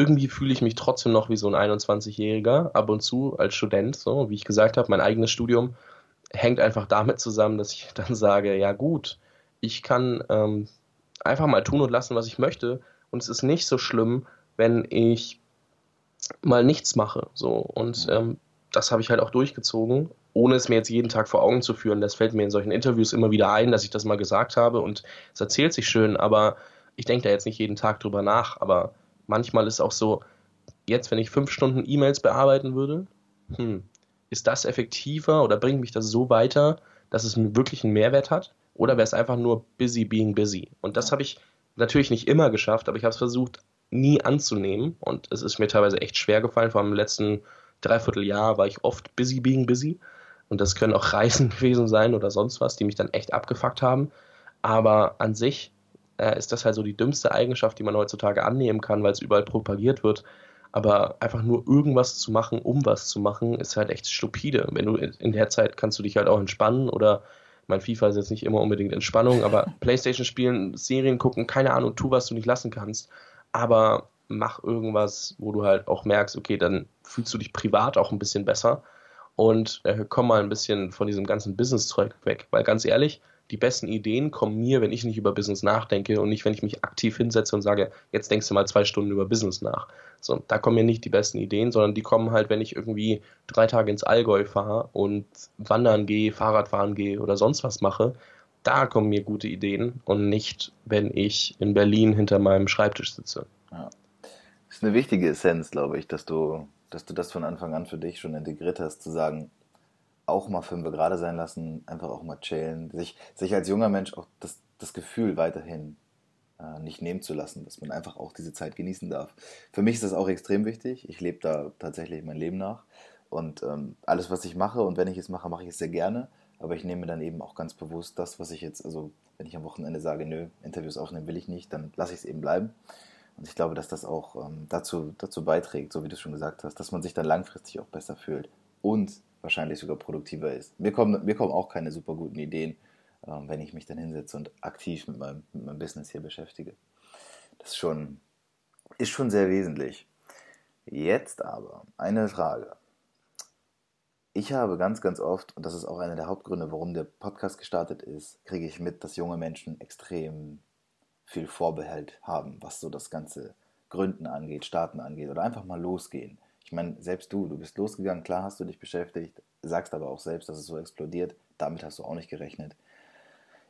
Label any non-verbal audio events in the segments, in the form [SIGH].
irgendwie fühle ich mich trotzdem noch wie so ein 21-Jähriger ab und zu als Student. So, wie ich gesagt habe, mein eigenes Studium hängt einfach damit zusammen, dass ich dann sage, ja gut, ich kann ähm, einfach mal tun und lassen, was ich möchte. Und es ist nicht so schlimm, wenn ich mal nichts mache. So. Und ähm, das habe ich halt auch durchgezogen, ohne es mir jetzt jeden Tag vor Augen zu führen. Das fällt mir in solchen Interviews immer wieder ein, dass ich das mal gesagt habe und es erzählt sich schön, aber ich denke da jetzt nicht jeden Tag drüber nach. Aber manchmal ist auch so, jetzt, wenn ich fünf Stunden E-Mails bearbeiten würde, hm, ist das effektiver oder bringt mich das so weiter, dass es wirklich einen Mehrwert hat? Oder wäre es einfach nur busy being busy? Und das habe ich natürlich nicht immer geschafft, aber ich habe es versucht, nie anzunehmen. Und es ist mir teilweise echt schwer gefallen. Vor allem im letzten Dreivierteljahr war ich oft busy being busy. Und das können auch [LAUGHS] Reisen gewesen sein oder sonst was, die mich dann echt abgefuckt haben. Aber an sich äh, ist das halt so die dümmste Eigenschaft, die man heutzutage annehmen kann, weil es überall propagiert wird. Aber einfach nur irgendwas zu machen, um was zu machen, ist halt echt stupide. Wenn du in der Zeit kannst du dich halt auch entspannen oder mein FIFA ist jetzt nicht immer unbedingt Entspannung, aber [LAUGHS] Playstation spielen, Serien gucken, keine Ahnung, tu, was du nicht lassen kannst. Aber mach irgendwas, wo du halt auch merkst, okay, dann fühlst du dich privat auch ein bisschen besser und äh, komm mal ein bisschen von diesem ganzen Business-Zeug weg. Weil ganz ehrlich, die besten Ideen kommen mir, wenn ich nicht über Business nachdenke und nicht, wenn ich mich aktiv hinsetze und sage, jetzt denkst du mal zwei Stunden über Business nach. So, da kommen mir nicht die besten Ideen, sondern die kommen halt, wenn ich irgendwie drei Tage ins Allgäu fahre und wandern gehe, Fahrradfahren gehe oder sonst was mache. Da kommen mir gute Ideen und nicht, wenn ich in Berlin hinter meinem Schreibtisch sitze. Ja. Das ist eine wichtige Essenz, glaube ich, dass du, dass du das von Anfang an für dich schon integriert hast, zu sagen, auch mal fünf gerade sein lassen, einfach auch mal chillen, sich, sich als junger Mensch auch das, das Gefühl weiterhin äh, nicht nehmen zu lassen, dass man einfach auch diese Zeit genießen darf. Für mich ist das auch extrem wichtig. Ich lebe da tatsächlich mein Leben nach und ähm, alles, was ich mache und wenn ich es mache, mache ich es sehr gerne, aber ich nehme dann eben auch ganz bewusst das, was ich jetzt, also wenn ich am Wochenende sage, nö, Interviews aufnehmen will ich nicht, dann lasse ich es eben bleiben. Und ich glaube, dass das auch ähm, dazu, dazu beiträgt, so wie du schon gesagt hast, dass man sich dann langfristig auch besser fühlt. Und wahrscheinlich sogar produktiver ist. Mir kommen, mir kommen auch keine super guten Ideen, ähm, wenn ich mich dann hinsetze und aktiv mit meinem, mit meinem Business hier beschäftige. Das ist schon, ist schon sehr wesentlich. Jetzt aber eine Frage. Ich habe ganz, ganz oft, und das ist auch einer der Hauptgründe, warum der Podcast gestartet ist, kriege ich mit, dass junge Menschen extrem viel Vorbehalt haben, was so das ganze Gründen angeht, Starten angeht oder einfach mal losgehen. Ich meine, selbst du, du bist losgegangen, klar hast du dich beschäftigt, sagst aber auch selbst, dass es so explodiert. Damit hast du auch nicht gerechnet.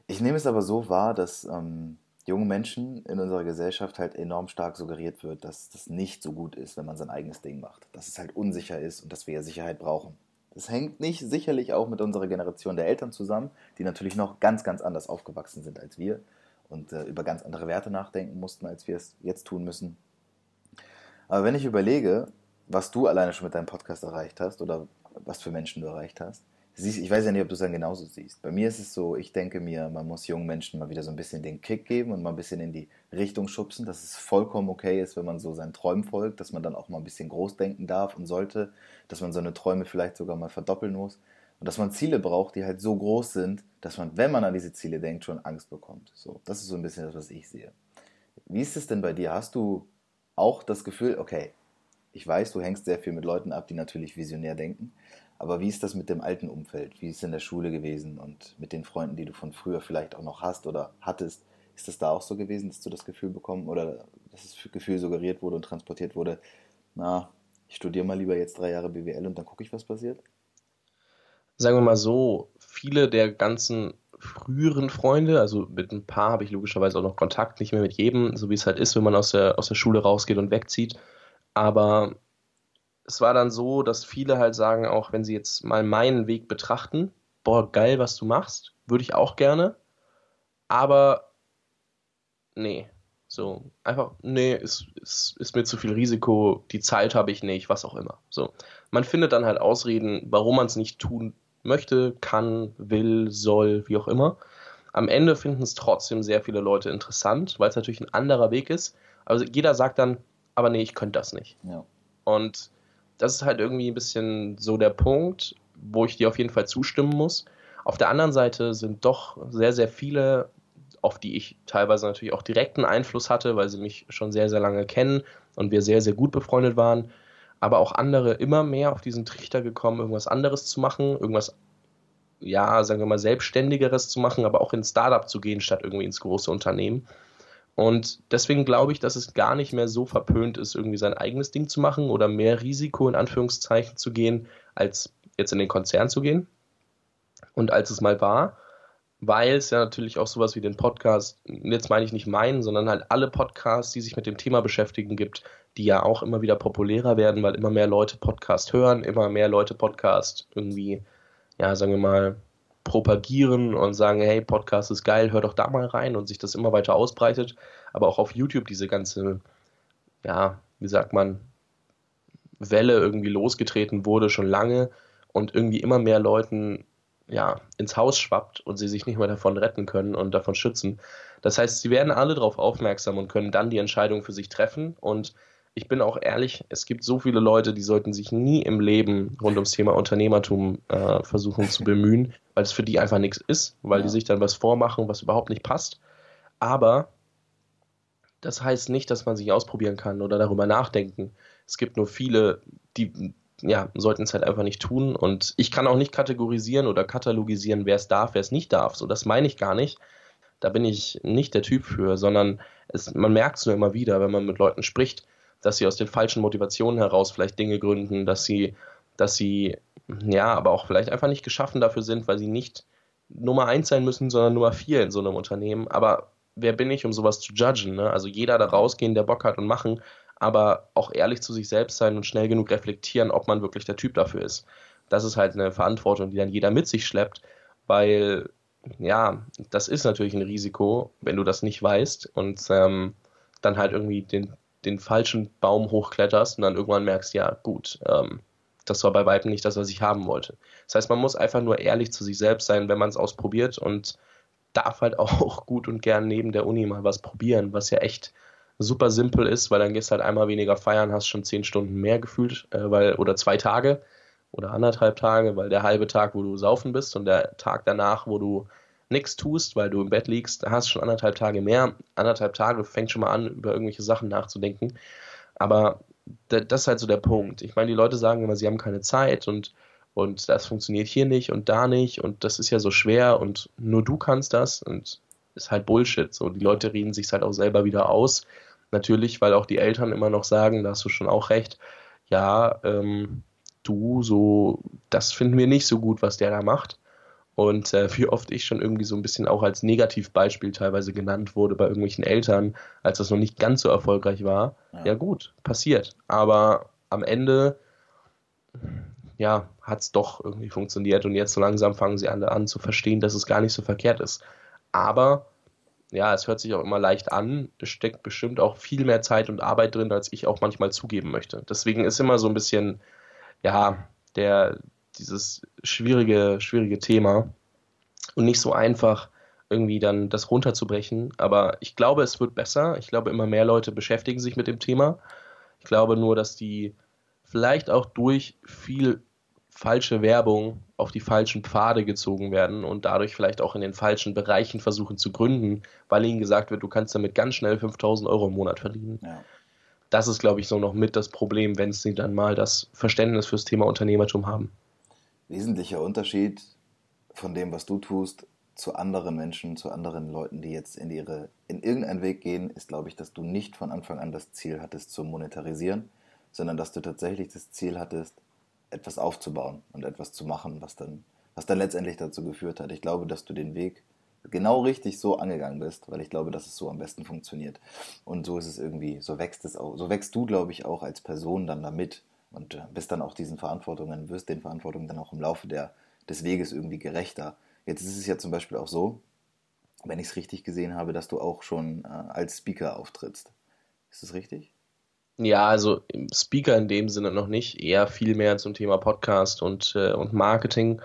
Ich nehme es aber so wahr, dass ähm, jungen Menschen in unserer Gesellschaft halt enorm stark suggeriert wird, dass das nicht so gut ist, wenn man sein eigenes Ding macht. Dass es halt unsicher ist und dass wir ja Sicherheit brauchen. Das hängt nicht sicherlich auch mit unserer Generation der Eltern zusammen, die natürlich noch ganz, ganz anders aufgewachsen sind als wir und äh, über ganz andere Werte nachdenken mussten, als wir es jetzt tun müssen. Aber wenn ich überlege, was du alleine schon mit deinem Podcast erreicht hast oder was für Menschen du erreicht hast. Siehst, ich weiß ja nicht, ob du es dann genauso siehst. Bei mir ist es so, ich denke mir, man muss jungen Menschen mal wieder so ein bisschen den Kick geben und mal ein bisschen in die Richtung schubsen, dass es vollkommen okay ist, wenn man so seinen Träumen folgt, dass man dann auch mal ein bisschen groß denken darf und sollte, dass man seine Träume vielleicht sogar mal verdoppeln muss und dass man Ziele braucht, die halt so groß sind, dass man, wenn man an diese Ziele denkt, schon Angst bekommt. So, das ist so ein bisschen das, was ich sehe. Wie ist es denn bei dir? Hast du auch das Gefühl, okay, ich weiß, du hängst sehr viel mit Leuten ab, die natürlich visionär denken. Aber wie ist das mit dem alten Umfeld? Wie ist es in der Schule gewesen und mit den Freunden, die du von früher vielleicht auch noch hast oder hattest? Ist das da auch so gewesen, dass du das Gefühl bekommen oder dass das Gefühl suggeriert wurde und transportiert wurde, na, ich studiere mal lieber jetzt drei Jahre BWL und dann gucke ich, was passiert? Sagen wir mal so, viele der ganzen früheren Freunde, also mit ein paar habe ich logischerweise auch noch Kontakt, nicht mehr mit jedem, so wie es halt ist, wenn man aus der, aus der Schule rausgeht und wegzieht. Aber es war dann so, dass viele halt sagen, auch wenn sie jetzt mal meinen Weg betrachten, boah, geil, was du machst, würde ich auch gerne, aber nee, so, einfach, nee, ist, ist, ist mir zu viel Risiko, die Zeit habe ich nicht, was auch immer. So, man findet dann halt Ausreden, warum man es nicht tun möchte, kann, will, soll, wie auch immer. Am Ende finden es trotzdem sehr viele Leute interessant, weil es natürlich ein anderer Weg ist. Also jeder sagt dann, aber nee, ich könnte das nicht. Ja. Und das ist halt irgendwie ein bisschen so der Punkt, wo ich dir auf jeden Fall zustimmen muss. Auf der anderen Seite sind doch sehr, sehr viele, auf die ich teilweise natürlich auch direkten Einfluss hatte, weil sie mich schon sehr, sehr lange kennen, und wir sehr, sehr gut befreundet waren, aber auch andere immer mehr auf diesen Trichter gekommen, irgendwas anderes zu machen, irgendwas, ja, sagen wir mal, Selbstständigeres zu machen, aber auch ins Startup zu gehen, statt irgendwie ins große Unternehmen. Und deswegen glaube ich, dass es gar nicht mehr so verpönt ist, irgendwie sein eigenes Ding zu machen oder mehr Risiko in Anführungszeichen zu gehen, als jetzt in den Konzern zu gehen. Und als es mal war, weil es ja natürlich auch sowas wie den Podcast, jetzt meine ich nicht meinen, sondern halt alle Podcasts, die sich mit dem Thema beschäftigen, gibt, die ja auch immer wieder populärer werden, weil immer mehr Leute Podcast hören, immer mehr Leute Podcast irgendwie, ja, sagen wir mal, propagieren und sagen, hey, Podcast ist geil, hör doch da mal rein und sich das immer weiter ausbreitet. Aber auch auf YouTube diese ganze, ja, wie sagt man, Welle irgendwie losgetreten wurde schon lange und irgendwie immer mehr Leuten ja, ins Haus schwappt und sie sich nicht mehr davon retten können und davon schützen. Das heißt, sie werden alle darauf aufmerksam und können dann die Entscheidung für sich treffen. Und ich bin auch ehrlich, es gibt so viele Leute, die sollten sich nie im Leben rund ums Thema Unternehmertum äh, versuchen zu bemühen, weil es für die einfach nichts ist, weil ja. die sich dann was vormachen, was überhaupt nicht passt. Aber das heißt nicht, dass man sich ausprobieren kann oder darüber nachdenken. Es gibt nur viele, die ja, sollten es halt einfach nicht tun. Und ich kann auch nicht kategorisieren oder katalogisieren, wer es darf, wer es nicht darf. So, das meine ich gar nicht. Da bin ich nicht der Typ für, sondern es, man merkt es nur immer wieder, wenn man mit Leuten spricht, dass sie aus den falschen Motivationen heraus vielleicht Dinge gründen, dass sie, dass sie, ja, aber auch vielleicht einfach nicht geschaffen dafür sind, weil sie nicht Nummer eins sein müssen, sondern Nummer vier in so einem Unternehmen. Aber wer bin ich, um sowas zu judgen? Ne? Also jeder da rausgehen, der Bock hat und machen aber auch ehrlich zu sich selbst sein und schnell genug reflektieren, ob man wirklich der Typ dafür ist. Das ist halt eine Verantwortung, die dann jeder mit sich schleppt, weil ja, das ist natürlich ein Risiko, wenn du das nicht weißt und ähm, dann halt irgendwie den, den falschen Baum hochkletterst und dann irgendwann merkst, ja, gut, ähm, das war bei weitem nicht das, was ich haben wollte. Das heißt, man muss einfach nur ehrlich zu sich selbst sein, wenn man es ausprobiert und darf halt [LAUGHS] auch gut und gern neben der Uni mal was probieren, was ja echt super simpel ist, weil dann gehst du halt einmal weniger feiern, hast schon zehn Stunden mehr gefühlt, äh, weil, oder zwei Tage oder anderthalb Tage, weil der halbe Tag, wo du saufen bist und der Tag danach, wo du nichts tust, weil du im Bett liegst, hast schon anderthalb Tage mehr. Anderthalb Tage fängt schon mal an, über irgendwelche Sachen nachzudenken. Aber das ist halt so der Punkt. Ich meine, die Leute sagen immer, sie haben keine Zeit und, und das funktioniert hier nicht und da nicht und das ist ja so schwer und nur du kannst das und ist halt Bullshit. So, die Leute reden sich halt auch selber wieder aus Natürlich, weil auch die Eltern immer noch sagen, da hast du schon auch recht, ja, ähm, du, so, das finden wir nicht so gut, was der da macht. Und äh, wie oft ich schon irgendwie so ein bisschen auch als Negativbeispiel teilweise genannt wurde bei irgendwelchen Eltern, als das noch nicht ganz so erfolgreich war. Ja, ja gut, passiert. Aber am Ende, ja, hat es doch irgendwie funktioniert und jetzt so langsam fangen sie alle an zu verstehen, dass es gar nicht so verkehrt ist. Aber ja, es hört sich auch immer leicht an, es steckt bestimmt auch viel mehr Zeit und Arbeit drin, als ich auch manchmal zugeben möchte. Deswegen ist immer so ein bisschen, ja, der, dieses schwierige, schwierige Thema und nicht so einfach irgendwie dann das runterzubrechen. Aber ich glaube, es wird besser. Ich glaube, immer mehr Leute beschäftigen sich mit dem Thema. Ich glaube nur, dass die vielleicht auch durch viel falsche Werbung auf die falschen Pfade gezogen werden und dadurch vielleicht auch in den falschen Bereichen versuchen zu gründen, weil ihnen gesagt wird, du kannst damit ganz schnell 5000 Euro im Monat verdienen. Ja. Das ist, glaube ich, so noch mit das Problem, wenn sie dann mal das Verständnis fürs Thema Unternehmertum haben. Wesentlicher Unterschied von dem, was du tust, zu anderen Menschen, zu anderen Leuten, die jetzt in ihre in irgendeinen Weg gehen, ist, glaube ich, dass du nicht von Anfang an das Ziel hattest zu monetarisieren, sondern dass du tatsächlich das Ziel hattest, etwas aufzubauen und etwas zu machen, was dann, was dann letztendlich dazu geführt hat. Ich glaube, dass du den Weg genau richtig so angegangen bist, weil ich glaube, dass es so am besten funktioniert. Und so ist es irgendwie, so wächst es auch, so wächst du, glaube ich, auch als Person dann damit und äh, bist dann auch diesen Verantwortungen, wirst den Verantwortungen dann auch im Laufe der, des Weges irgendwie gerechter. Jetzt ist es ja zum Beispiel auch so, wenn ich es richtig gesehen habe, dass du auch schon äh, als Speaker auftrittst. Ist das richtig? Ja, also Speaker in dem Sinne noch nicht, eher viel mehr zum Thema Podcast und, äh, und Marketing.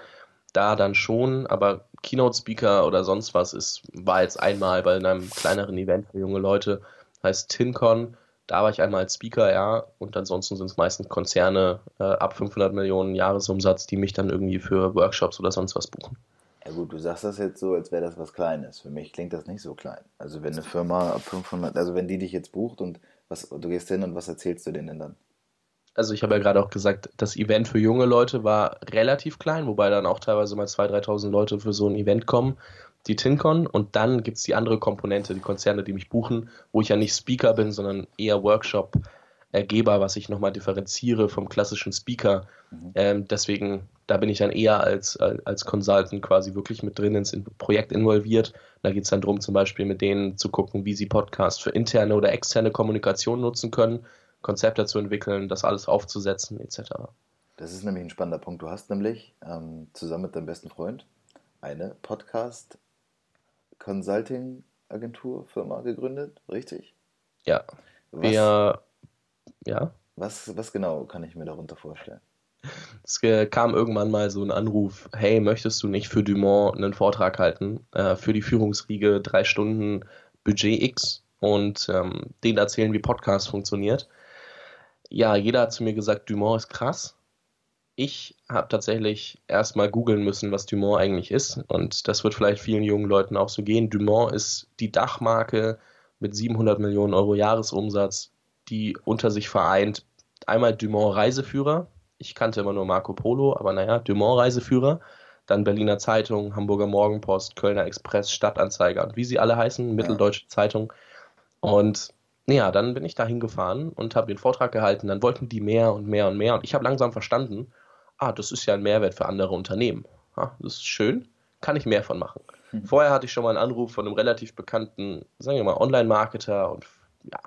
Da dann schon, aber Keynote-Speaker oder sonst was ist, war jetzt einmal bei einem kleineren Event für junge Leute, heißt TinCon. Da war ich einmal als Speaker, ja, und ansonsten sind es meistens Konzerne äh, ab 500 Millionen Jahresumsatz, die mich dann irgendwie für Workshops oder sonst was buchen. Ja gut, du sagst das jetzt so, als wäre das was Kleines. Für mich klingt das nicht so klein. Also wenn eine Firma ab 500, also wenn die dich jetzt bucht und Was, du gehst hin und was erzählst du denen dann? Also ich habe ja gerade auch gesagt, das Event für junge Leute war relativ klein, wobei dann auch teilweise mal 2.000, 3.000 Leute für so ein Event kommen, die TinCon. Und dann gibt es die andere Komponente, die Konzerne, die mich buchen, wo ich ja nicht Speaker bin, sondern eher Workshop. Ergeber, was ich nochmal differenziere vom klassischen Speaker. Mhm. Ähm, deswegen, da bin ich dann eher als, als Consultant quasi wirklich mit drin ins Projekt involviert. Da geht es dann darum, zum Beispiel mit denen zu gucken, wie sie Podcasts für interne oder externe Kommunikation nutzen können, Konzepte zu entwickeln, das alles aufzusetzen, etc. Das ist nämlich ein spannender Punkt. Du hast nämlich ähm, zusammen mit deinem besten Freund eine Podcast-Consulting-Agentur-Firma gegründet, richtig? Ja. Was, wir ja. Was, was genau kann ich mir darunter vorstellen? [LAUGHS] Es kam irgendwann mal so ein Anruf, hey, möchtest du nicht für Dumont einen Vortrag halten äh, für die Führungsriege drei Stunden Budget X und ähm, denen erzählen, wie Podcast funktioniert. Ja, jeder hat zu mir gesagt, Dumont ist krass. Ich habe tatsächlich erstmal googeln müssen, was Dumont eigentlich ist. Und das wird vielleicht vielen jungen Leuten auch so gehen. Dumont ist die Dachmarke mit 700 Millionen Euro Jahresumsatz die unter sich vereint. Einmal Dumont Reiseführer. Ich kannte immer nur Marco Polo, aber naja, Dumont Reiseführer. Dann Berliner Zeitung, Hamburger Morgenpost, Kölner Express, Stadtanzeiger und wie sie alle heißen, Mitteldeutsche Zeitung. Und ja, dann bin ich da hingefahren und habe den Vortrag gehalten. Dann wollten die mehr und mehr und mehr. Und ich habe langsam verstanden, ah, das ist ja ein Mehrwert für andere Unternehmen. Ja, das ist schön, kann ich mehr von machen. Hm. Vorher hatte ich schon mal einen Anruf von einem relativ bekannten, sagen wir mal, Online-Marketer und ja,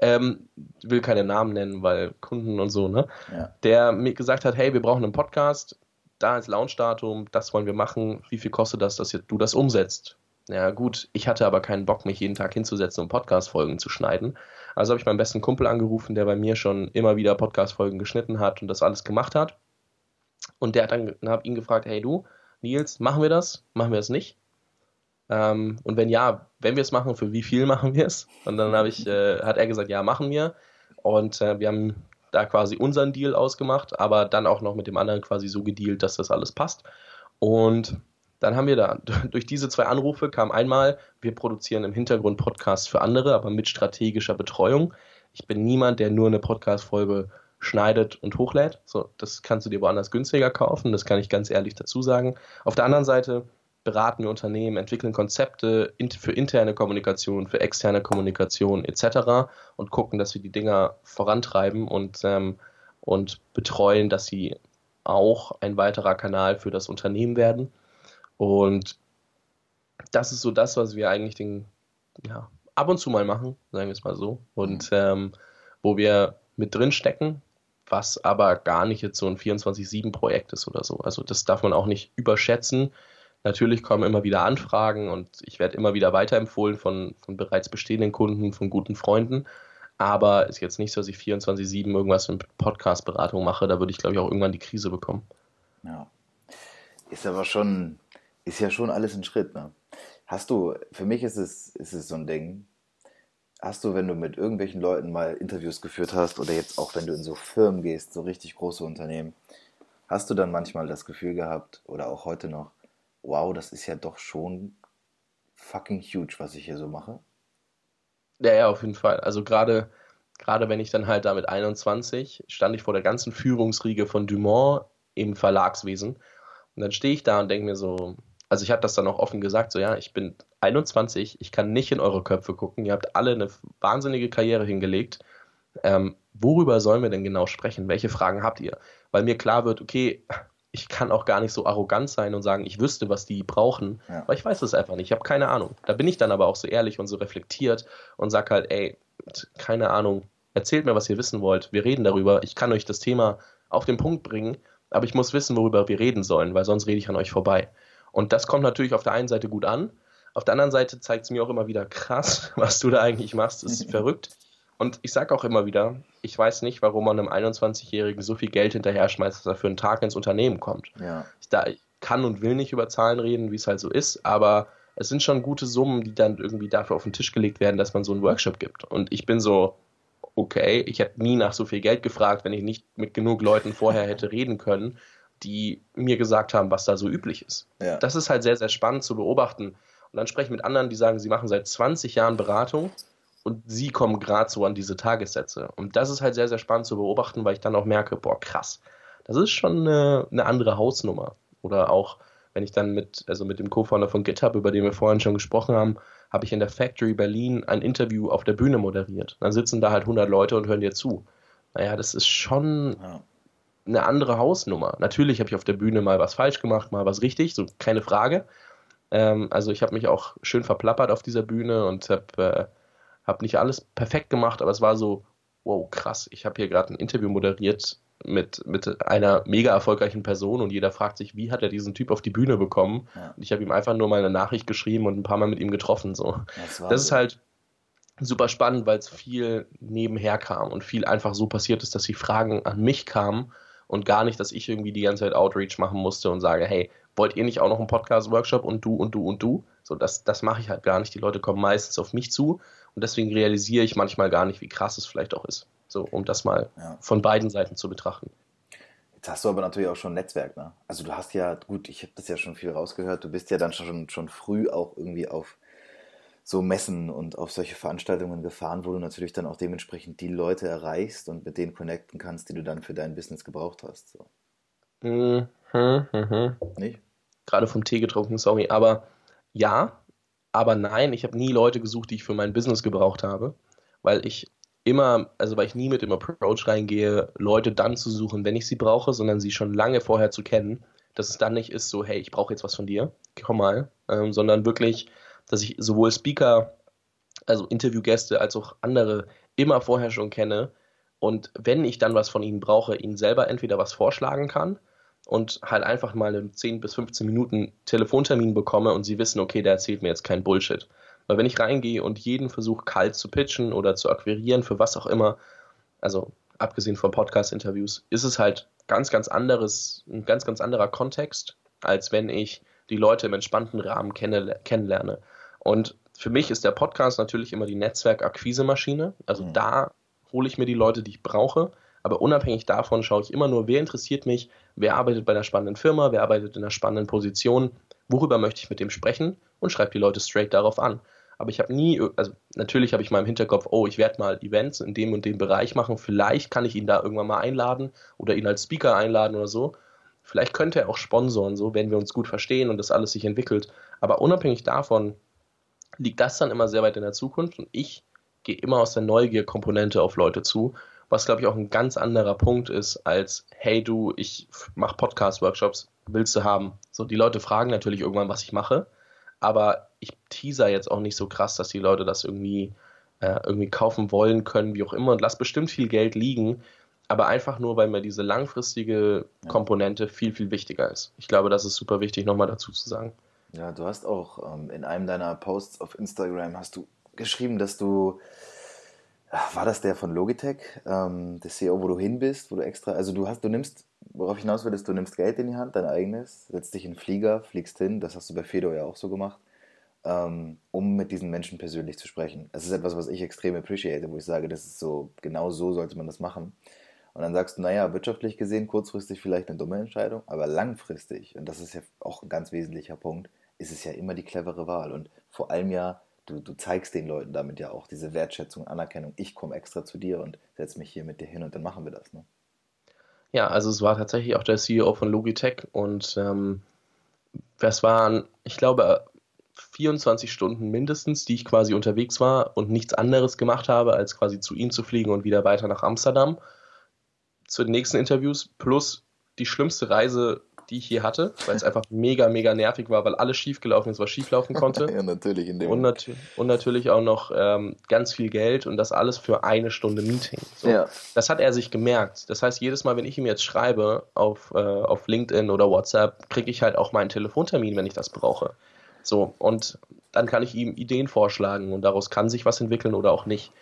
ähm, will keine Namen nennen, weil Kunden und so, ne? Ja. Der mir gesagt hat, hey, wir brauchen einen Podcast, da ist Launchdatum, das wollen wir machen, wie viel kostet das, dass du das umsetzt? Ja, gut, ich hatte aber keinen Bock, mich jeden Tag hinzusetzen und Podcast-Folgen zu schneiden. Also habe ich meinen besten Kumpel angerufen, der bei mir schon immer wieder Podcast-Folgen geschnitten hat und das alles gemacht hat. Und der hat dann, dann habe ihn gefragt, hey du, Nils, machen wir das? Machen wir das nicht? Ähm, und wenn ja, wenn wir es machen, für wie viel machen wir es? Und dann habe ich, äh, hat er gesagt, ja, machen wir. Und äh, wir haben da quasi unseren Deal ausgemacht, aber dann auch noch mit dem anderen quasi so gedealt, dass das alles passt. Und dann haben wir da, [LAUGHS] durch diese zwei Anrufe kam einmal, wir produzieren im Hintergrund Podcasts für andere, aber mit strategischer Betreuung. Ich bin niemand, der nur eine Podcast-Folge schneidet und hochlädt. So, das kannst du dir woanders günstiger kaufen, das kann ich ganz ehrlich dazu sagen. Auf der anderen Seite beraten wir Unternehmen, entwickeln Konzepte für interne Kommunikation, für externe Kommunikation etc. und gucken, dass wir die Dinger vorantreiben und, ähm, und betreuen, dass sie auch ein weiterer Kanal für das Unternehmen werden. Und das ist so das, was wir eigentlich den, ja, ab und zu mal machen, sagen wir es mal so. Und mhm. ähm, wo wir mit drin stecken, was aber gar nicht jetzt so ein 24-7-Projekt ist oder so. Also das darf man auch nicht überschätzen. Natürlich kommen immer wieder Anfragen und ich werde immer wieder weiterempfohlen von, von bereits bestehenden Kunden, von guten Freunden. Aber ist jetzt nicht so, dass ich 24-7 irgendwas mit Podcast-Beratung mache. Da würde ich, glaube ich, auch irgendwann die Krise bekommen. Ja. Ist aber schon, ist ja schon alles ein Schritt, ne? Hast du, für mich ist es, ist es so ein Ding, hast du, wenn du mit irgendwelchen Leuten mal Interviews geführt hast oder jetzt auch wenn du in so Firmen gehst, so richtig große Unternehmen, hast du dann manchmal das Gefühl gehabt oder auch heute noch, wow, das ist ja doch schon fucking huge, was ich hier so mache. Ja, ja, auf jeden Fall. Also gerade gerade wenn ich dann halt da mit 21 stand ich vor der ganzen Führungsriege von Dumont im Verlagswesen und dann stehe ich da und denke mir so, also ich habe das dann auch offen gesagt, so ja, ich bin 21, ich kann nicht in eure Köpfe gucken, ihr habt alle eine wahnsinnige Karriere hingelegt. Ähm, worüber sollen wir denn genau sprechen? Welche Fragen habt ihr? Weil mir klar wird, okay, ich kann auch gar nicht so arrogant sein und sagen, ich wüsste, was die brauchen, ja. weil ich weiß es einfach nicht, ich habe keine Ahnung. Da bin ich dann aber auch so ehrlich und so reflektiert und sage halt, ey, keine Ahnung, erzählt mir, was ihr wissen wollt, wir reden darüber, ich kann euch das Thema auf den Punkt bringen, aber ich muss wissen, worüber wir reden sollen, weil sonst rede ich an euch vorbei. Und das kommt natürlich auf der einen Seite gut an, auf der anderen Seite zeigt es mir auch immer wieder krass, [LAUGHS] was du da eigentlich machst, das ist verrückt. Und ich sage auch immer wieder, ich weiß nicht, warum man einem 21-Jährigen so viel Geld hinterher schmeißt, dass er für einen Tag ins Unternehmen kommt. Ja. Ich, da, ich kann und will nicht über Zahlen reden, wie es halt so ist, aber es sind schon gute Summen, die dann irgendwie dafür auf den Tisch gelegt werden, dass man so einen Workshop gibt. Und ich bin so, okay, ich hätte nie nach so viel Geld gefragt, wenn ich nicht mit genug Leuten vorher hätte reden können, die mir gesagt haben, was da so üblich ist. Ja. Das ist halt sehr, sehr spannend zu beobachten. Und dann spreche ich mit anderen, die sagen, sie machen seit 20 Jahren Beratung und sie kommen gerade so an diese Tagessätze. Und das ist halt sehr, sehr spannend zu beobachten, weil ich dann auch merke, boah, krass, das ist schon eine, eine andere Hausnummer. Oder auch, wenn ich dann mit, also mit dem Co-Founder von GitHub, über den wir vorhin schon gesprochen haben, habe ich in der Factory Berlin ein Interview auf der Bühne moderiert. Dann sitzen da halt 100 Leute und hören dir zu. Naja, das ist schon ja. Eine andere Hausnummer. Natürlich habe ich auf der Bühne mal was falsch gemacht, mal was richtig, so keine Frage. Ähm, also ich habe mich auch schön verplappert auf dieser Bühne und habe äh, hab nicht alles perfekt gemacht, aber es war so, wow, krass, ich habe hier gerade ein Interview moderiert mit, mit einer mega erfolgreichen Person und jeder fragt sich, wie hat er diesen Typ auf die Bühne bekommen? Ja. Und ich habe ihm einfach nur mal eine Nachricht geschrieben und ein paar Mal mit ihm getroffen. So. Das, das ist halt super spannend, weil es viel nebenher kam und viel einfach so passiert ist, dass die Fragen an mich kamen und gar nicht, dass ich irgendwie die ganze Zeit Outreach machen musste und sage, hey, wollt ihr nicht auch noch einen Podcast-Workshop und du und du und du? So, das, das mache ich halt gar nicht. Die Leute kommen meistens auf mich zu und deswegen realisiere ich manchmal gar nicht, wie krass es vielleicht auch ist. So, um das mal ja. von beiden Seiten zu betrachten. Jetzt hast du aber natürlich auch schon ein Netzwerk, ne? Also du hast ja, gut, ich habe das ja schon viel rausgehört, du bist ja dann schon, schon früh auch irgendwie auf so Messen und auf solche Veranstaltungen gefahren, wo du natürlich dann auch dementsprechend die Leute erreichst und mit denen connecten kannst, die du dann für dein Business gebraucht hast. So. Mhm, mhm. Nicht? Gerade vom Tee getrunken, sorry, aber ja, aber nein, ich habe nie Leute gesucht, die ich für mein Business gebraucht habe, weil ich immer, also weil ich nie mit dem Approach reingehe, Leute dann zu suchen, wenn ich sie brauche, sondern sie schon lange vorher zu kennen, dass es dann nicht ist so, hey, ich brauche jetzt was von dir, komm mal, ähm, sondern wirklich, dass ich sowohl Speaker, also Interviewgäste, als auch andere immer vorher schon kenne und wenn ich dann was von ihnen brauche, ihnen selber entweder was vorschlagen kann und halt einfach mal einen 10 bis 15 Minuten Telefontermin bekomme und sie wissen, okay, der erzählt mir jetzt kein Bullshit. Weil wenn ich reingehe und jeden versuche kalt zu pitchen oder zu akquirieren für was auch immer, also abgesehen von Podcast-Interviews, ist es halt ganz, ganz anderes, ein ganz, ganz anderer Kontext, als wenn ich die Leute im entspannten Rahmen kenne, kennenlerne. Und für mich ist der Podcast natürlich immer die Netzwerk-Akquise-Maschine. Also mhm. da hole ich mir die Leute, die ich brauche. Aber unabhängig davon schaue ich immer nur, wer interessiert mich, wer arbeitet bei einer spannenden Firma, wer arbeitet in einer spannenden Position, worüber möchte ich mit dem sprechen und schreibe die Leute straight darauf an. Aber ich habe nie, also natürlich habe ich mal im Hinterkopf, oh, ich werde mal Events in dem und dem Bereich machen. Vielleicht kann ich ihn da irgendwann mal einladen oder ihn als Speaker einladen oder so. Vielleicht könnte er auch sponsoren, so, wenn wir uns gut verstehen und das alles sich entwickelt. Aber unabhängig davon liegt das dann immer sehr weit in der Zukunft und ich gehe immer aus der Neugier-Komponente auf Leute zu was glaube ich auch ein ganz anderer Punkt ist als, hey du, ich mache Podcast-Workshops, willst du haben? So, die Leute fragen natürlich irgendwann, was ich mache, aber ich teaser jetzt auch nicht so krass, dass die Leute das irgendwie, äh, irgendwie kaufen wollen können, wie auch immer, und lass bestimmt viel Geld liegen, aber einfach nur, weil mir diese langfristige Komponente viel, viel wichtiger ist. Ich glaube, das ist super wichtig, nochmal dazu zu sagen. Ja, du hast auch ähm, in einem deiner Posts auf Instagram hast du geschrieben, dass du war das der von Logitech, ähm, der CEO, wo du hin bist, wo du extra, also du hast, du nimmst, worauf ich hinaus will, ist, du nimmst Geld in die Hand, dein eigenes, setzt dich in den Flieger, fliegst hin, das hast du bei Fedo ja auch so gemacht, ähm, um mit diesen Menschen persönlich zu sprechen. Das ist etwas, was ich extrem appreciate, wo ich sage, das ist so, genau so sollte man das machen. Und dann sagst du, naja, wirtschaftlich gesehen, kurzfristig vielleicht eine dumme Entscheidung, aber langfristig, und das ist ja auch ein ganz wesentlicher Punkt, ist es ja immer die clevere Wahl. Und vor allem ja du, du zeigst den Leuten damit ja auch diese Wertschätzung, Anerkennung. Ich komme extra zu dir und setze mich hier mit dir hin und dann machen wir das. Ne? Ja, also es war tatsächlich auch der CEO von Logitech und ähm, das waren, ich glaube, 24 Stunden mindestens, die ich quasi unterwegs war und nichts anderes gemacht habe, als quasi zu ihm zu fliegen und wieder weiter nach Amsterdam zu den nächsten Interviews, plus die schlimmste Reise die ich je hatte, weil es einfach mega, mega nervig war, weil alles schiefgelaufen ist, was schieflaufen konnte. [LAUGHS] ja, natürlich. In dem und, nat und natürlich auch noch ähm, ganz viel Geld und das alles für eine Stunde Meeting. So. Ja. Das hat er sich gemerkt. Das heißt, jedes Mal, wenn ich ihm jetzt schreibe auf, äh, auf LinkedIn oder WhatsApp, kriege ich halt auch meinen Telefontermin, wenn ich das brauche. So, und dann kann ich ihm Ideen vorschlagen und daraus kann sich was entwickeln oder auch nicht.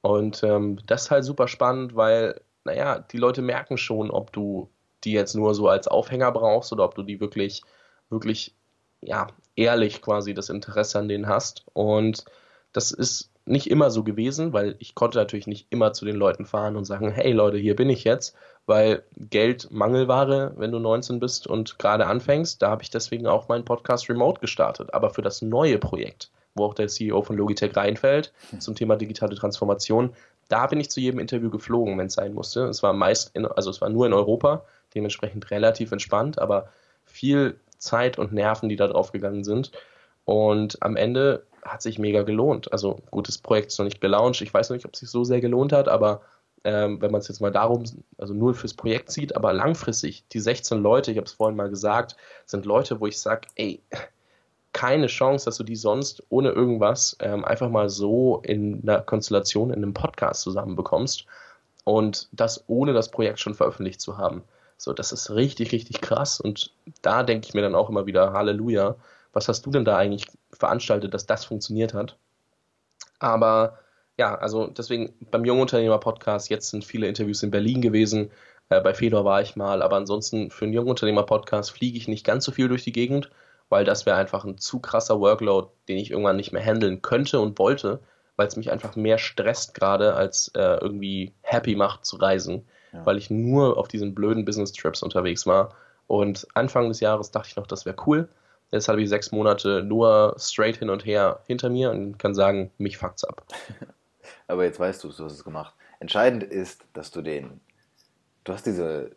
Und ähm, das ist halt super spannend, weil, naja, die Leute merken schon, ob du die jetzt nur so als Aufhänger brauchst oder ob du die wirklich, wirklich, ja, ehrlich quasi das Interesse an denen hast. Und das ist nicht immer so gewesen, weil ich konnte natürlich nicht immer zu den Leuten fahren und sagen, hey Leute, hier bin ich jetzt, weil Geld Mangelware, wenn du 19 bist und gerade anfängst. Da habe ich deswegen auch meinen Podcast remote gestartet. Aber für das neue Projekt, wo auch der CEO von Logitech reinfällt, hm. zum Thema digitale Transformation. Da bin ich zu jedem Interview geflogen, wenn es sein musste. Es war meist, in, also es war nur in Europa, dementsprechend relativ entspannt, aber viel Zeit und Nerven, die da drauf gegangen sind. Und am Ende hat sich mega gelohnt. Also gut, das Projekt ist noch nicht gelauncht. Ich weiß noch nicht, ob es sich so sehr gelohnt hat, aber ähm, wenn man es jetzt mal darum, also nur fürs Projekt sieht, aber langfristig, die 16 Leute, ich habe es vorhin mal gesagt, sind Leute, wo ich sage, ey, keine Chance, dass du die sonst ohne irgendwas ähm, einfach mal so in einer Konstellation in einem Podcast zusammenbekommst und das ohne das Projekt schon veröffentlicht zu haben. So, das ist richtig, richtig krass und da denke ich mir dann auch immer wieder, Halleluja, was hast du denn da eigentlich veranstaltet, dass das funktioniert hat? Aber ja, also deswegen beim Jungunternehmer-Podcast, jetzt sind viele Interviews in Berlin gewesen, äh, bei Fedor war ich mal, aber ansonsten für einen Jungunternehmer-Podcast fliege ich nicht ganz so viel durch die Gegend, weil das wäre einfach ein zu krasser Workload, den ich irgendwann nicht mehr handeln könnte und wollte, weil es mich einfach mehr stresst gerade, als äh, irgendwie happy macht zu reisen, ja. weil ich nur auf diesen blöden Business-Trips unterwegs war. Und Anfang des Jahres dachte ich noch, das wäre cool. Jetzt habe ich sechs Monate nur straight hin und her hinter mir und kann sagen, mich fuckt's ab. [LAUGHS] Aber jetzt weißt du, du hast es gemacht. Entscheidend ist, dass du den, du hast diese,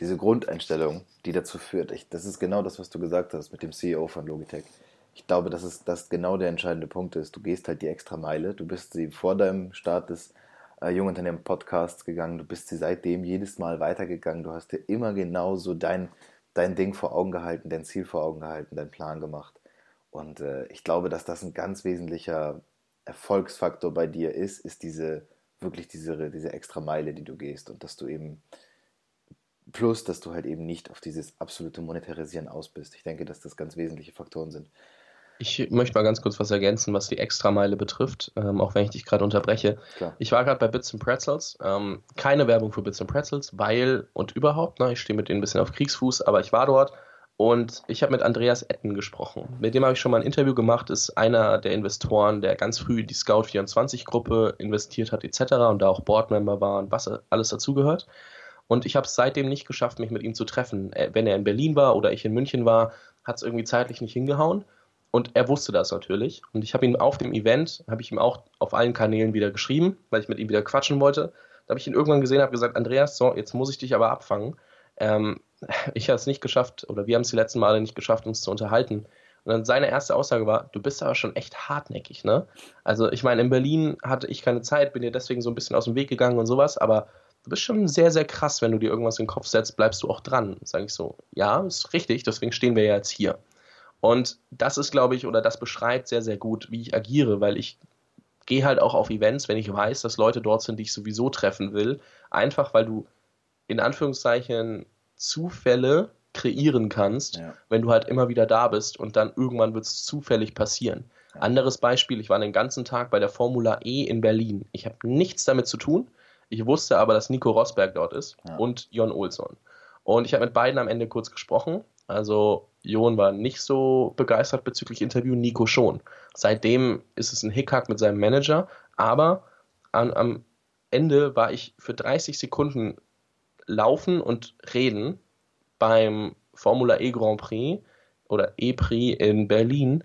diese Grundeinstellung, die dazu führt. Ich, das ist genau das, was du gesagt hast mit dem CEO von Logitech. Ich glaube, dass es das genau der entscheidende Punkt ist. Du gehst halt die extra Meile. Du bist sie vor deinem Start des äh, Jungunternehmen Podcasts gegangen. Du bist sie seitdem jedes Mal weitergegangen. Du hast dir immer genau so dein, dein Ding vor Augen gehalten, dein Ziel vor Augen gehalten, deinen Plan gemacht. Und äh, ich glaube, dass das ein ganz wesentlicher Erfolgsfaktor bei dir ist, ist diese wirklich diese, diese extra Meile, die du gehst und dass du eben plus, dass du halt eben nicht auf dieses absolute Monetarisieren aus bist. Ich denke, dass das ganz wesentliche Faktoren sind. Ich möchte mal ganz kurz was ergänzen, was die Extrameile betrifft, ähm, auch wenn ich dich gerade unterbreche. Klar. Ich war gerade bei Bits and Pretzels. Ähm, keine Werbung für Bits and Pretzels, weil und überhaupt, ne, ich stehe mit denen ein bisschen auf Kriegsfuß, aber ich war dort und ich habe mit Andreas Etten gesprochen. Mit dem habe ich schon mal ein Interview gemacht, ist einer der Investoren, der ganz früh in die Scout24-Gruppe investiert hat, etc. und da auch Boardmember war und was alles dazugehört. Und ich habe es seitdem nicht geschafft, mich mit ihm zu treffen. Äh, wenn er in Berlin war oder ich in München war, hat es irgendwie zeitlich nicht hingehauen. Und er wusste das natürlich. Und ich habe ihn auf dem Event, habe ich ihm auch auf allen Kanälen wieder geschrieben, weil ich mit ihm wieder quatschen wollte. Da habe ich ihn irgendwann gesehen, habe gesagt, Andreas, so, jetzt muss ich dich aber abfangen. Ähm, [LAUGHS] ich habe es nicht geschafft, oder wir haben es die letzten Male nicht geschafft, uns zu unterhalten. Und dann seine erste Aussage war, du bist aber schon echt hartnäckig, ne? Also ich meine, in Berlin hatte ich keine Zeit, bin dir deswegen so ein bisschen aus dem Weg gegangen und sowas, aber du bist schon sehr, sehr krass, wenn du dir irgendwas in den Kopf setzt, bleibst du auch dran. Sage ich so, ja, ist richtig, deswegen stehen wir ja jetzt hier. Und das ist, glaube ich, oder das beschreibt sehr, sehr gut, wie ich agiere, weil ich gehe halt auch auf Events, wenn ich weiß, dass Leute dort sind, die ich sowieso treffen will, einfach weil du in Anführungszeichen Zufälle kreieren kannst, ja. wenn du halt immer wieder da bist und dann irgendwann wird es zufällig passieren. Anderes Beispiel, ich war den ganzen Tag bei der Formula E in Berlin. Ich habe nichts damit zu tun. Ich wusste aber, dass Nico Rosberg dort ist ja. und Jon Olsson. Und ich habe mit beiden am Ende kurz gesprochen. Also Jon war nicht so begeistert bezüglich Interview, Nico schon. Seitdem ist es ein Hickhack mit seinem Manager, aber an, am Ende war ich für 30 Sekunden laufen und reden beim Formula E Grand Prix oder E-Prix in Berlin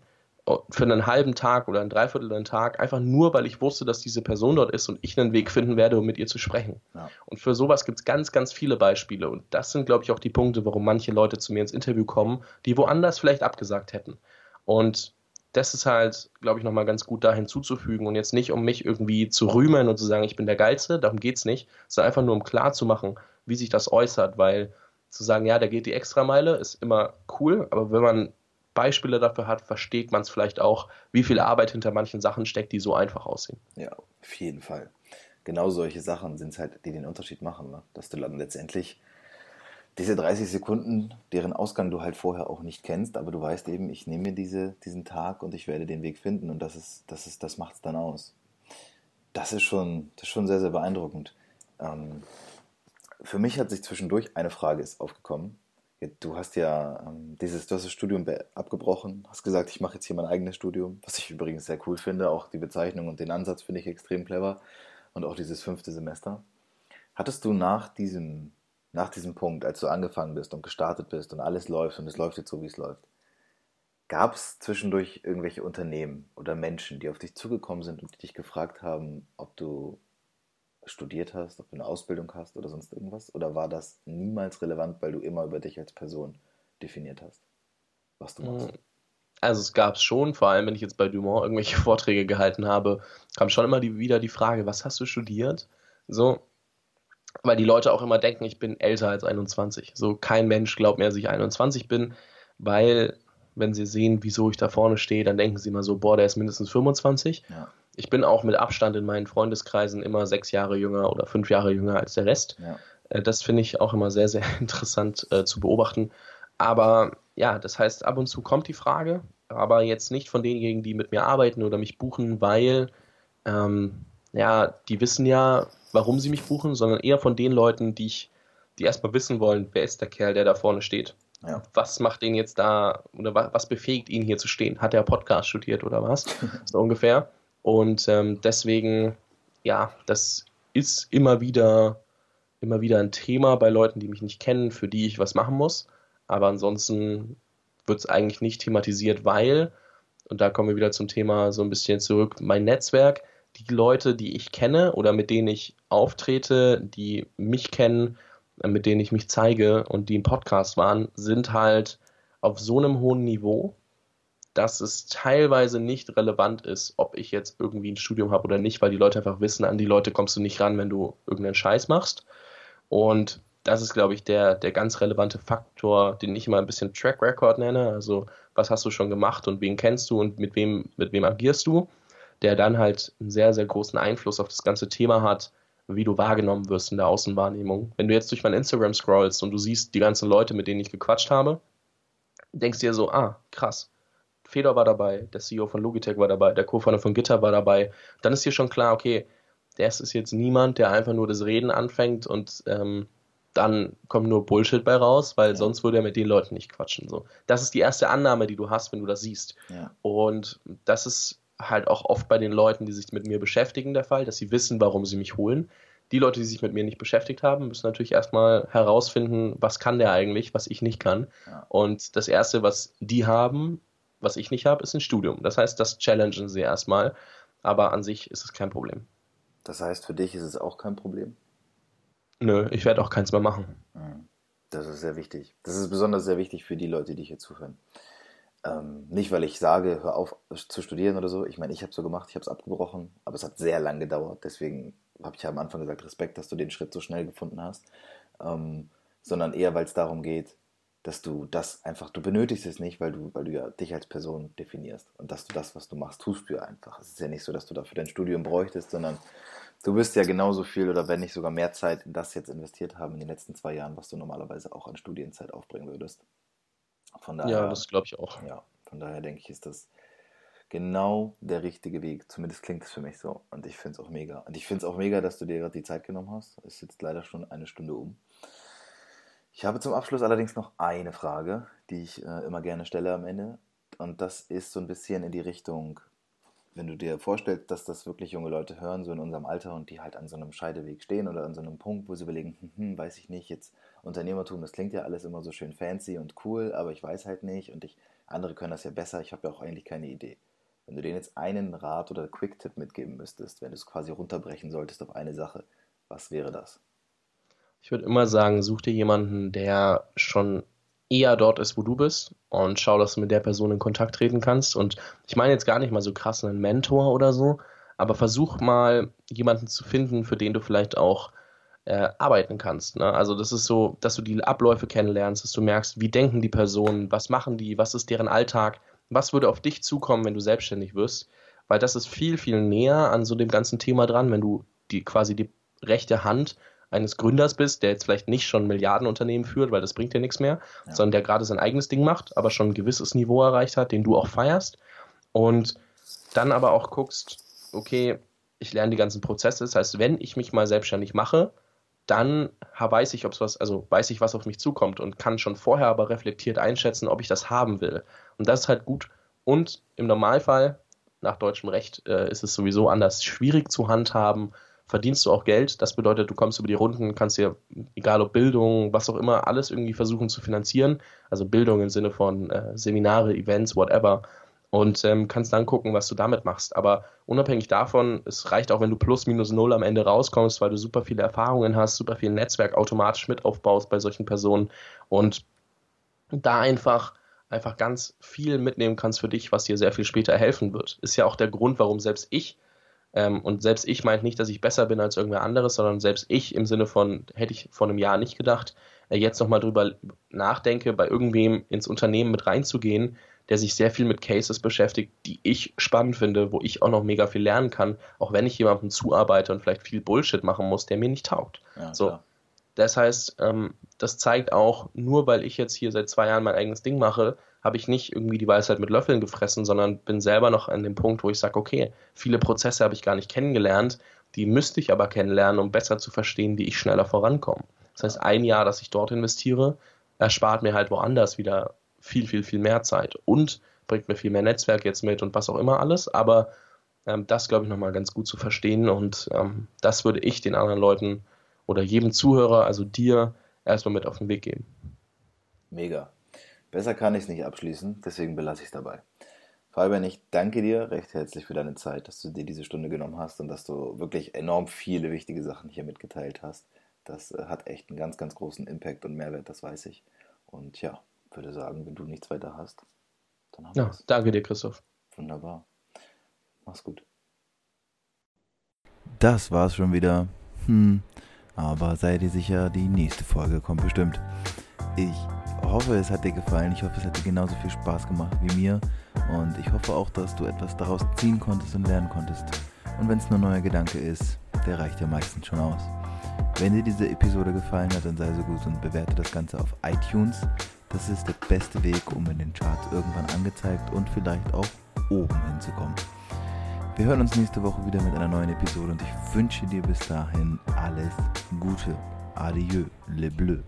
für einen halben Tag oder einen Dreiviertel Tag, einfach nur, weil ich wusste, dass diese Person dort ist und ich einen Weg finden werde, um mit ihr zu sprechen. Ja. Und für sowas gibt es ganz, ganz viele Beispiele. Und das sind, glaube ich, auch die Punkte, warum manche Leute zu mir ins Interview kommen, die woanders vielleicht abgesagt hätten. Und das ist halt, glaube ich, nochmal ganz gut da hinzuzufügen und jetzt nicht, um mich irgendwie zu rühmen und zu sagen, ich bin der Geilste, darum geht es nicht, sondern einfach nur, um klar zu machen, wie sich das äußert, weil zu sagen, ja, der geht die Extrameile, ist immer cool, aber wenn man Beispiele dafür hat, versteht man es vielleicht auch, wie viel Arbeit hinter manchen Sachen steckt, die so einfach aussehen. Ja, auf jeden Fall. Genau solche Sachen sind es halt, die den Unterschied machen, ne? dass du dann letztendlich diese 30 Sekunden, deren Ausgang du halt vorher auch nicht kennst, aber du weißt eben, ich nehme mir diese, diesen Tag und ich werde den Weg finden und das ist, das ist, das macht es dann aus. Das ist schon, das ist schon sehr, sehr beeindruckend. Ähm, für mich hat sich zwischendurch eine Frage ist aufgekommen. Du hast ja ähm, dieses, du hast das Studium abgebrochen, hast gesagt, ich mache jetzt hier mein eigenes Studium, was ich übrigens sehr cool finde. Auch die Bezeichnung und den Ansatz finde ich extrem clever und auch dieses fünfte Semester. Hattest du nach diesem, nach diesem Punkt, als du angefangen bist und gestartet bist und alles läuft und es läuft jetzt so, wie es läuft, Gab es zwischendurch irgendwelche Unternehmen oder Menschen, die auf dich zugekommen sind und die dich gefragt haben, ob du studiert hast, ob du eine Ausbildung hast oder sonst irgendwas? Oder war das niemals relevant, weil du immer über dich als Person definiert hast, was du machst? Mm, also es gab es schon, vor allem wenn ich jetzt bei Dumont irgendwelche [LAUGHS] Vorträge gehalten habe, kam schon immer die, wieder die Frage, was hast du studiert? So, weil die Leute auch immer denken, ich bin älter als 21. So kein Mensch glaubt mir, dass ich 21 bin, weil wenn sie sehen, wieso ich da vorne stehe, dann denken sie immer so, boah, der ist mindestens 25. Ja. Ich bin auch mit Abstand in meinen Freundeskreisen immer sechs Jahre jünger oder fünf Jahre jünger als der Rest. Ja. Äh, das finde ich auch immer sehr, sehr [LAUGHS] interessant äh, zu beobachten. Aber ja, das heißt, ab und zu kommt die Frage, aber jetzt nicht von denjenigen, die mit mir arbeiten oder mich buchen, weil ähm, ja, die wissen ja, warum sie mich buchen, sondern eher von den Leuten, die ich, die erstmal wissen wollen, wer ist der Kerl, der da vorne steht. Ja. Was macht den jetzt da oder was, was, befähigt ihn hier zu stehen? Hat er Podcast studiert oder was? [LAUGHS] so ungefähr. Und ähm, deswegen, ja, das ist immer wieder, immer wieder ein Thema bei Leuten, die mich nicht kennen, für die ich was machen muss. Aber ansonsten wird es eigentlich nicht thematisiert, weil, und da kommen wir wieder zum Thema so ein bisschen zurück, mein Netzwerk, die Leute, die ich kenne oder mit denen ich auftrete, die mich kennen, mit denen ich mich zeige und die im Podcast waren, sind halt auf so einem hohen Niveau, dass es teilweise nicht relevant ist, ob ich jetzt irgendwie ein Studium habe oder nicht, weil die Leute einfach wissen, an die Leute kommst du nicht ran, wenn du irgendeinen Scheiß machst. Und das ist, glaube ich, der, der ganz relevante Faktor, den ich immer ein bisschen Track Record nenne. Also, was hast du schon gemacht und wen kennst du und mit wem, mit wem agierst du? Der dann halt einen sehr, sehr großen Einfluss auf das ganze Thema hat, wie du wahrgenommen wirst in der Außenwahrnehmung. Wenn du jetzt durch mein Instagram scrollst und du siehst die ganzen Leute, mit denen ich gequatscht habe, denkst dir so, ah, krass. Fedor war dabei, der CEO von Logitech war dabei, der Co-Founder von Gitter war dabei. Dann ist dir schon klar, okay, das ist jetzt niemand, der einfach nur das Reden anfängt und ähm, dann kommt nur Bullshit bei raus, weil ja. sonst würde er mit den Leuten nicht quatschen. So. Das ist die erste Annahme, die du hast, wenn du das siehst. Ja. Und das ist halt auch oft bei den Leuten, die sich mit mir beschäftigen, der Fall, dass sie wissen, warum sie mich holen. Die Leute, die sich mit mir nicht beschäftigt haben, müssen natürlich erstmal herausfinden, was kann der eigentlich, was ich nicht kann. Ja. Und das Erste, was die haben, was ich nicht habe, ist ein Studium. Das heißt, das challengen sie erstmal, aber an sich ist es kein Problem. Das heißt, für dich ist es auch kein Problem? Nö, ich werde auch keins mehr machen. Hm. Das ist sehr wichtig. Das ist besonders sehr wichtig für die Leute, die hier zuhören. Ähm, nicht, weil ich sage, hör auf zu studieren oder so. Ich meine, ich habe es so gemacht, ich habe es abgebrochen, aber es hat sehr lang gedauert. Deswegen habe ich ja am Anfang gesagt, Respekt, dass du den Schritt so schnell gefunden hast. Ähm, sondern eher, weil es darum geht, dass du das einfach, du benötigst es nicht, weil du, weil du ja dich als Person definierst. Und dass du das, was du machst, tust du ja einfach. Es ist ja nicht so, dass du dafür dein Studium bräuchtest, sondern du wirst ja genauso viel oder wenn nicht sogar mehr Zeit in das jetzt investiert haben in den letzten zwei Jahren, was du normalerweise auch an Studienzeit aufbringen würdest. Von daher, ja, das glaube ich auch. Ja, von daher denke ich, ist das genau der richtige Weg. Zumindest klingt es für mich so. Und ich finde es auch mega. Und ich finde es auch mega, dass du dir gerade die Zeit genommen hast. Es ist jetzt leider schon eine Stunde um. Ich habe zum Abschluss allerdings noch eine Frage, die ich äh, immer gerne stelle am Ende. Und das ist so ein bisschen in die Richtung, wenn du dir vorstellst, dass das wirklich junge Leute hören, so in unserem Alter und die halt an so einem Scheideweg stehen oder an so einem Punkt, wo sie überlegen, hm, hm, weiß ich nicht, jetzt Unternehmertum, das klingt ja alles immer so schön fancy und cool, aber ich weiß halt nicht und ich, andere können das ja besser, ich habe ja auch eigentlich keine Idee. Wenn du denen jetzt einen Rat oder Quick-Tipp mitgeben müsstest, wenn du es quasi runterbrechen solltest auf eine Sache, was wäre das? Ich würde immer sagen, such dir jemanden, der schon eher dort ist, wo du bist und schau, dass du mit der Person in Kontakt treten kannst. Und ich meine jetzt gar nicht mal so krass einen Mentor oder so, aber versuch mal jemanden zu finden, für den du vielleicht auch äh, arbeiten kannst. Ne? Also das ist so, dass du die Abläufe kennenlernst, dass du merkst, wie denken die Personen, was machen die, was ist deren Alltag, was würde auf dich zukommen, wenn du selbstständig wirst. Weil das ist viel, viel näher an so dem ganzen Thema dran, wenn du die quasi die rechte Hand eines Gründers bist, der jetzt vielleicht nicht schon Milliardenunternehmen führt, weil das bringt dir nichts mehr, ja. sondern der gerade sein eigenes Ding macht, aber schon ein gewisses Niveau erreicht hat, den du auch feierst. Und dann aber auch guckst, okay, ich lerne die ganzen Prozesse. Das heißt, wenn ich mich mal selbstständig mache, dann weiß ich, ob's was, also weiß ich, was auf mich zukommt und kann schon vorher aber reflektiert einschätzen, ob ich das haben will. Und das ist halt gut. Und im Normalfall, nach deutschem Recht, äh, ist es sowieso anders schwierig zu handhaben, verdienst du auch Geld. Das bedeutet, du kommst über die Runden, kannst dir, egal ob Bildung, was auch immer, alles irgendwie versuchen zu finanzieren. Also Bildung im Sinne von äh, Seminare, Events, whatever. Und ähm, kannst dann gucken, was du damit machst. Aber unabhängig davon, es reicht auch, wenn du plus minus null am Ende rauskommst, weil du super viele Erfahrungen hast, super viel Netzwerk automatisch mit aufbaust bei solchen Personen und da einfach einfach ganz viel mitnehmen kannst für dich, was dir sehr viel später helfen wird. Ist ja auch der Grund, warum selbst ich ähm, und selbst ich meint nicht, dass ich besser bin als irgendwer anderes, sondern selbst ich im Sinne von, hätte ich vor einem Jahr nicht gedacht, äh, jetzt nochmal drüber nachdenke, bei irgendwem ins Unternehmen mit reinzugehen, der sich sehr viel mit Cases beschäftigt, die ich spannend finde, wo ich auch noch mega viel lernen kann, auch wenn ich jemandem zuarbeite und vielleicht viel Bullshit machen muss, der mir nicht taugt. Ja, so. Das heißt, ähm, das zeigt auch, nur weil ich jetzt hier seit zwei Jahren mein eigenes Ding mache, habe ich nicht irgendwie die Weisheit mit Löffeln gefressen, sondern bin selber noch an dem Punkt, wo ich sage, okay, viele Prozesse habe ich gar nicht kennengelernt, die müsste ich aber kennenlernen, um besser zu verstehen, wie ich schneller vorankomme. Das heißt, ein Jahr, das ich dort investiere, erspart mir halt woanders wieder viel, viel, viel mehr Zeit und bringt mir viel mehr Netzwerk jetzt mit und was auch immer alles, aber ähm, das glaube ich nochmal ganz gut zu verstehen und ähm, das würde ich den anderen Leuten oder jedem Zuhörer, also dir, erstmal mit auf den Weg geben. Mega. Besser kann ich es nicht abschließen, deswegen belasse ich es dabei. Fabian, ich danke dir recht herzlich für deine Zeit, dass du dir diese Stunde genommen hast und dass du wirklich enorm viele wichtige Sachen hier mitgeteilt hast. Das äh, hat echt einen ganz, ganz großen Impact und Mehrwert, das weiß ich. Und ja, würde sagen, wenn du nichts weiter hast, dann haben wir ja, Danke dir, Christoph. Wunderbar. Mach's gut. Das war's schon wieder. Hm, aber sei dir sicher, die nächste Folge kommt bestimmt. Ich hoffe, es hat dir gefallen. Ich hoffe, es hat dir genauso viel Spaß gemacht wie mir. Und ich hoffe auch, dass du etwas daraus ziehen konntest und lernen konntest. Und wenn es nur ein neuer Gedanke ist, der reicht ja meistens schon aus. Wenn dir diese Episode gefallen hat, dann sei so gut und bewerte das Ganze auf iTunes. Das ist der beste Weg, um in den Charts irgendwann angezeigt und vielleicht auch oben hinzukommen. Wir hören uns nächste Woche wieder mit einer neuen Episode und ich wünsche dir bis dahin alles Gute. Adieu, le bleu.